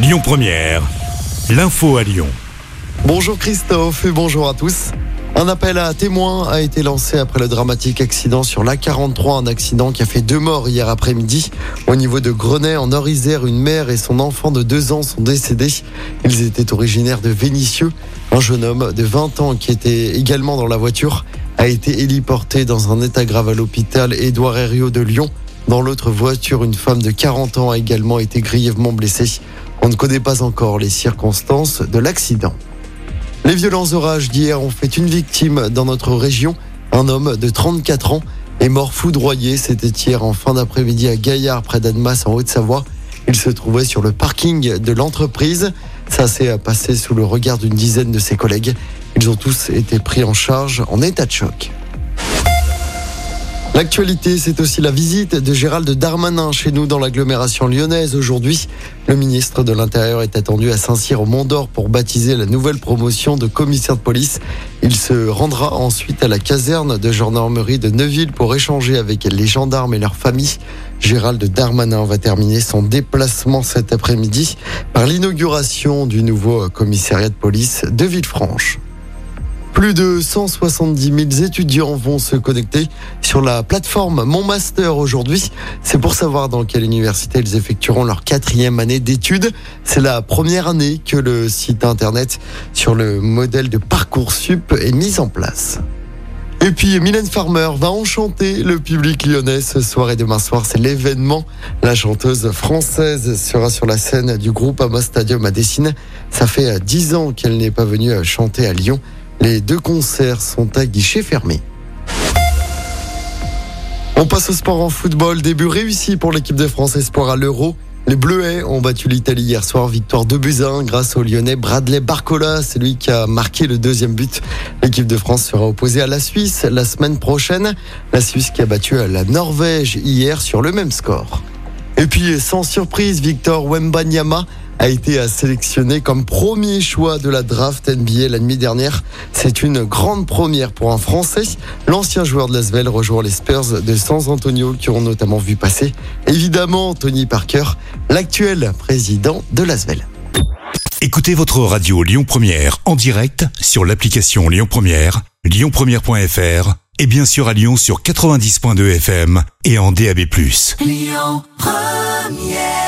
Lyon Première, l'info à Lyon. Bonjour Christophe et bonjour à tous. Un appel à témoins a été lancé après le dramatique accident sur l'A43, un accident qui a fait deux morts hier après-midi. Au niveau de Grenay, en Nord-Isère, une mère et son enfant de deux ans sont décédés. Ils étaient originaires de Vénissieux. Un jeune homme de 20 ans qui était également dans la voiture a été héliporté dans un état grave à l'hôpital Édouard Herriot de Lyon. Dans l'autre voiture, une femme de 40 ans a également été grièvement blessée. On ne connaît pas encore les circonstances de l'accident. Les violents orages d'hier ont fait une victime dans notre région. Un homme de 34 ans est mort foudroyé. C'était hier en fin d'après-midi à Gaillard, près d'Annemasse, en Haute-Savoie. Il se trouvait sur le parking de l'entreprise. Ça s'est passé sous le regard d'une dizaine de ses collègues. Ils ont tous été pris en charge en état de choc. L'actualité, c'est aussi la visite de Gérald Darmanin chez nous dans l'agglomération lyonnaise aujourd'hui. Le ministre de l'Intérieur est attendu à Saint-Cyr au Mont d'Or pour baptiser la nouvelle promotion de commissaire de police. Il se rendra ensuite à la caserne de gendarmerie de Neuville pour échanger avec les gendarmes et leurs familles. Gérald Darmanin va terminer son déplacement cet après-midi par l'inauguration du nouveau commissariat de police de Villefranche. Plus de 170 000 étudiants vont se connecter sur la plateforme Mon Master aujourd'hui. C'est pour savoir dans quelle université ils effectueront leur quatrième année d'études. C'est la première année que le site internet sur le modèle de Parcoursup est mis en place. Et puis Mylène Farmer va enchanter le public lyonnais ce soir et demain soir. C'est l'événement. La chanteuse française sera sur la scène du groupe Amos Stadium à Dessine. Ça fait dix ans qu'elle n'est pas venue chanter à Lyon. Les deux concerts sont à guichet fermé. On passe au sport en football. Début réussi pour l'équipe de France Espoir à l'Euro. Les Bleuets ont battu l'Italie hier soir, victoire de buts grâce au Lyonnais Bradley Barcola. C'est lui qui a marqué le deuxième but. L'équipe de France sera opposée à la Suisse la semaine prochaine. La Suisse qui a battu la Norvège hier sur le même score. Et puis, sans surprise, Victor Wembanyama a été sélectionné comme premier choix de la draft NBA la nuit dernière. C'est une grande première pour un Français. L'ancien joueur de l'Asvel rejoint les Spurs de San Antonio qui ont notamment vu passer évidemment Tony Parker, l'actuel président de l'Asvel. Écoutez votre radio Lyon Première en direct sur l'application Lyon Première, lyonpremière.fr et bien sûr à Lyon sur 90.2 FM et en DAB+. Lyon Première